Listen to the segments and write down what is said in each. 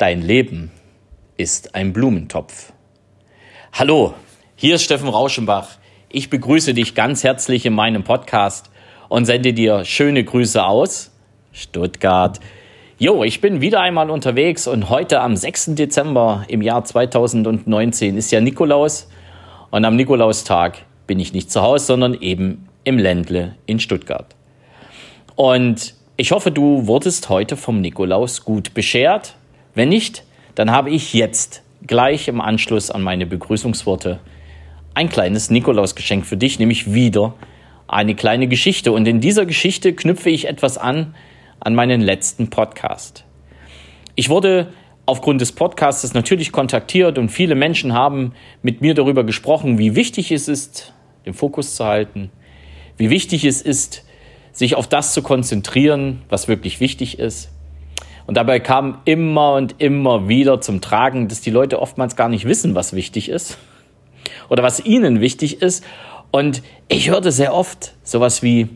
Dein Leben ist ein Blumentopf. Hallo, hier ist Steffen Rauschenbach. Ich begrüße dich ganz herzlich in meinem Podcast und sende dir schöne Grüße aus Stuttgart. Jo, ich bin wieder einmal unterwegs und heute am 6. Dezember im Jahr 2019 ist ja Nikolaus und am Nikolaustag bin ich nicht zu Hause, sondern eben im Ländle in Stuttgart. Und ich hoffe, du wurdest heute vom Nikolaus gut beschert wenn nicht, dann habe ich jetzt gleich im Anschluss an meine Begrüßungsworte ein kleines Nikolausgeschenk für dich, nämlich wieder eine kleine Geschichte. Und in dieser Geschichte knüpfe ich etwas an an meinen letzten Podcast. Ich wurde aufgrund des Podcasts natürlich kontaktiert und viele Menschen haben mit mir darüber gesprochen, wie wichtig es ist, den Fokus zu halten, wie wichtig es ist, sich auf das zu konzentrieren, was wirklich wichtig ist. Und dabei kam immer und immer wieder zum Tragen, dass die Leute oftmals gar nicht wissen, was wichtig ist oder was ihnen wichtig ist. Und ich hörte sehr oft sowas wie,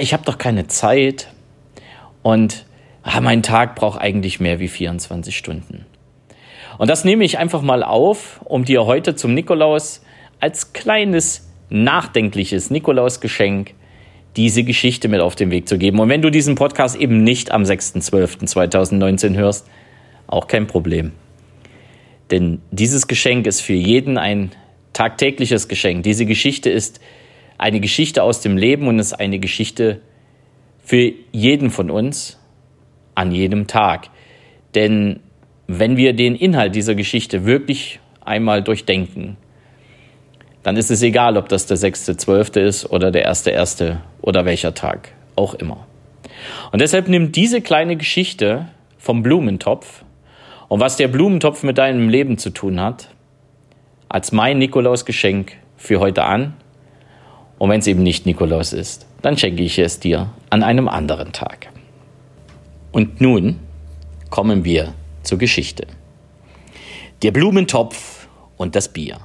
ich habe doch keine Zeit und mein Tag braucht eigentlich mehr wie 24 Stunden. Und das nehme ich einfach mal auf, um dir heute zum Nikolaus als kleines nachdenkliches Nikolausgeschenk diese Geschichte mit auf den Weg zu geben. Und wenn du diesen Podcast eben nicht am 6.12.2019 hörst, auch kein Problem. Denn dieses Geschenk ist für jeden ein tagtägliches Geschenk. Diese Geschichte ist eine Geschichte aus dem Leben und ist eine Geschichte für jeden von uns an jedem Tag. Denn wenn wir den Inhalt dieser Geschichte wirklich einmal durchdenken, dann ist es egal, ob das der 6.12. ist oder der 1.1. oder welcher Tag auch immer. Und deshalb nimmt diese kleine Geschichte vom Blumentopf und was der Blumentopf mit deinem Leben zu tun hat, als mein Nikolausgeschenk für heute an. Und wenn es eben nicht Nikolaus ist, dann schenke ich es dir an einem anderen Tag. Und nun kommen wir zur Geschichte. Der Blumentopf und das Bier.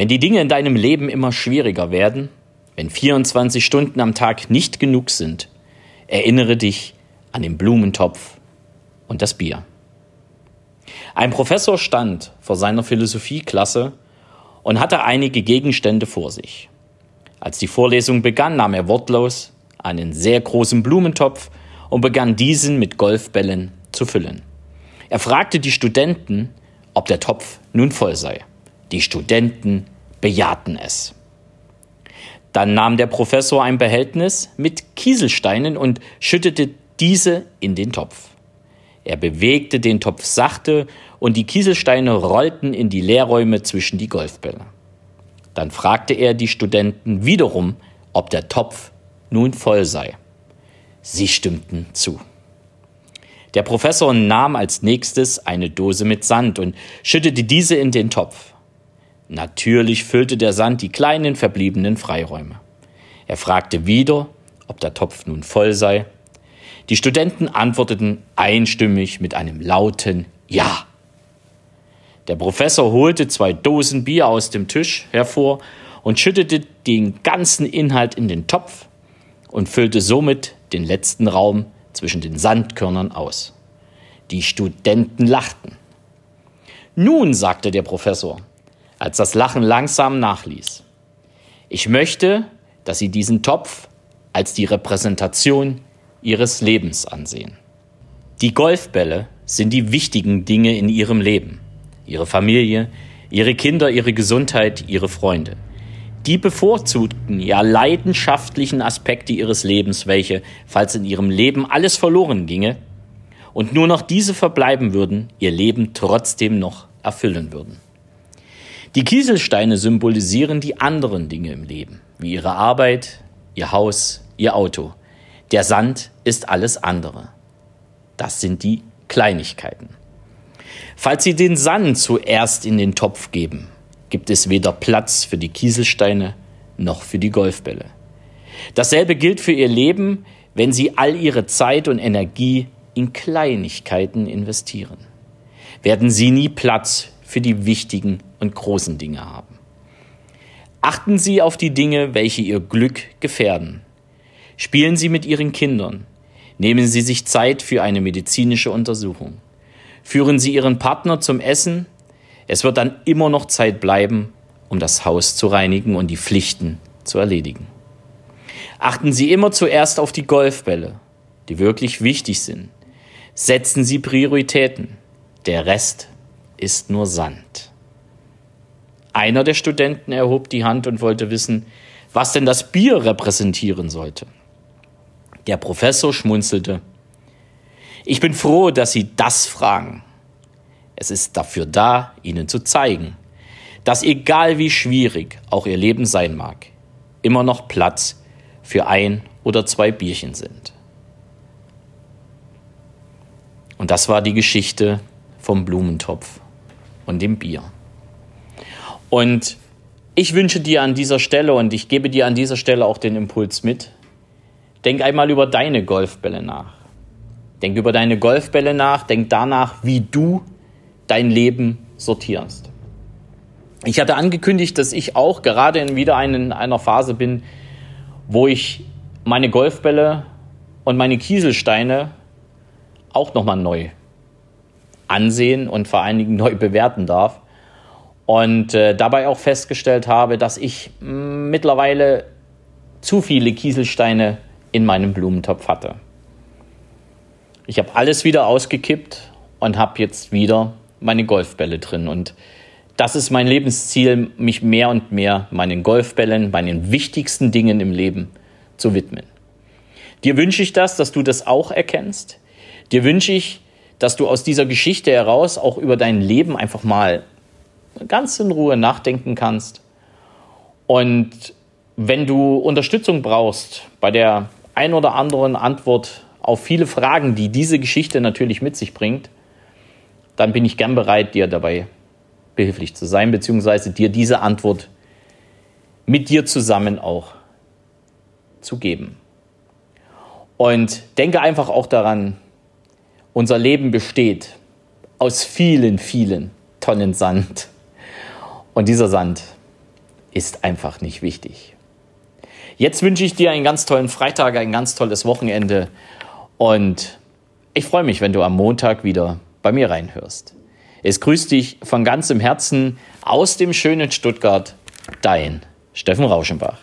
Wenn die Dinge in deinem Leben immer schwieriger werden, wenn 24 Stunden am Tag nicht genug sind, erinnere dich an den Blumentopf und das Bier. Ein Professor stand vor seiner Philosophieklasse und hatte einige Gegenstände vor sich. Als die Vorlesung begann, nahm er wortlos einen sehr großen Blumentopf und begann diesen mit Golfbällen zu füllen. Er fragte die Studenten, ob der Topf nun voll sei. Die Studenten bejahten es. Dann nahm der Professor ein Behältnis mit Kieselsteinen und schüttete diese in den Topf. Er bewegte den Topf sachte und die Kieselsteine rollten in die Leerräume zwischen die Golfbälle. Dann fragte er die Studenten wiederum, ob der Topf nun voll sei. Sie stimmten zu. Der Professor nahm als nächstes eine Dose mit Sand und schüttete diese in den Topf. Natürlich füllte der Sand die kleinen verbliebenen Freiräume. Er fragte wieder, ob der Topf nun voll sei. Die Studenten antworteten einstimmig mit einem lauten Ja. Der Professor holte zwei Dosen Bier aus dem Tisch hervor und schüttete den ganzen Inhalt in den Topf und füllte somit den letzten Raum zwischen den Sandkörnern aus. Die Studenten lachten. Nun, sagte der Professor, als das Lachen langsam nachließ. Ich möchte, dass Sie diesen Topf als die Repräsentation Ihres Lebens ansehen. Die Golfbälle sind die wichtigen Dinge in Ihrem Leben. Ihre Familie, Ihre Kinder, Ihre Gesundheit, Ihre Freunde. Die bevorzugten, ja leidenschaftlichen Aspekte Ihres Lebens, welche, falls in Ihrem Leben alles verloren ginge und nur noch diese verbleiben würden, Ihr Leben trotzdem noch erfüllen würden. Die Kieselsteine symbolisieren die anderen Dinge im Leben, wie ihre Arbeit, ihr Haus, ihr Auto. Der Sand ist alles andere. Das sind die Kleinigkeiten. Falls Sie den Sand zuerst in den Topf geben, gibt es weder Platz für die Kieselsteine noch für die Golfbälle. Dasselbe gilt für Ihr Leben, wenn Sie all Ihre Zeit und Energie in Kleinigkeiten investieren. Werden Sie nie Platz für die wichtigen und großen Dinge haben. Achten Sie auf die Dinge, welche Ihr Glück gefährden. Spielen Sie mit Ihren Kindern. Nehmen Sie sich Zeit für eine medizinische Untersuchung. Führen Sie Ihren Partner zum Essen. Es wird dann immer noch Zeit bleiben, um das Haus zu reinigen und die Pflichten zu erledigen. Achten Sie immer zuerst auf die Golfbälle, die wirklich wichtig sind. Setzen Sie Prioritäten. Der Rest ist nur Sand. Einer der Studenten erhob die Hand und wollte wissen, was denn das Bier repräsentieren sollte. Der Professor schmunzelte. Ich bin froh, dass Sie das fragen. Es ist dafür da, Ihnen zu zeigen, dass egal wie schwierig auch Ihr Leben sein mag, immer noch Platz für ein oder zwei Bierchen sind. Und das war die Geschichte vom Blumentopf und dem Bier. Und ich wünsche dir an dieser Stelle und ich gebe dir an dieser Stelle auch den Impuls mit. Denk einmal über deine Golfbälle nach. Denk über deine Golfbälle nach, denk danach, wie du dein Leben sortierst. Ich hatte angekündigt, dass ich auch gerade in wieder in einer Phase bin, wo ich meine Golfbälle und meine Kieselsteine auch nochmal neu ansehen und vor allen Dingen neu bewerten darf. Und äh, dabei auch festgestellt habe, dass ich mm, mittlerweile zu viele Kieselsteine in meinem Blumentopf hatte. Ich habe alles wieder ausgekippt und habe jetzt wieder meine Golfbälle drin. Und das ist mein Lebensziel, mich mehr und mehr meinen Golfbällen, meinen wichtigsten Dingen im Leben zu widmen. Dir wünsche ich das, dass du das auch erkennst. Dir wünsche ich, dass du aus dieser Geschichte heraus auch über dein Leben einfach mal ganz in Ruhe nachdenken kannst. Und wenn du Unterstützung brauchst bei der ein oder anderen Antwort auf viele Fragen, die diese Geschichte natürlich mit sich bringt, dann bin ich gern bereit, dir dabei behilflich zu sein, beziehungsweise dir diese Antwort mit dir zusammen auch zu geben. Und denke einfach auch daran, unser Leben besteht aus vielen, vielen Tonnen Sand. Und dieser Sand ist einfach nicht wichtig. Jetzt wünsche ich dir einen ganz tollen Freitag, ein ganz tolles Wochenende und ich freue mich, wenn du am Montag wieder bei mir reinhörst. Es grüßt dich von ganzem Herzen aus dem schönen Stuttgart, dein Steffen Rauschenbach.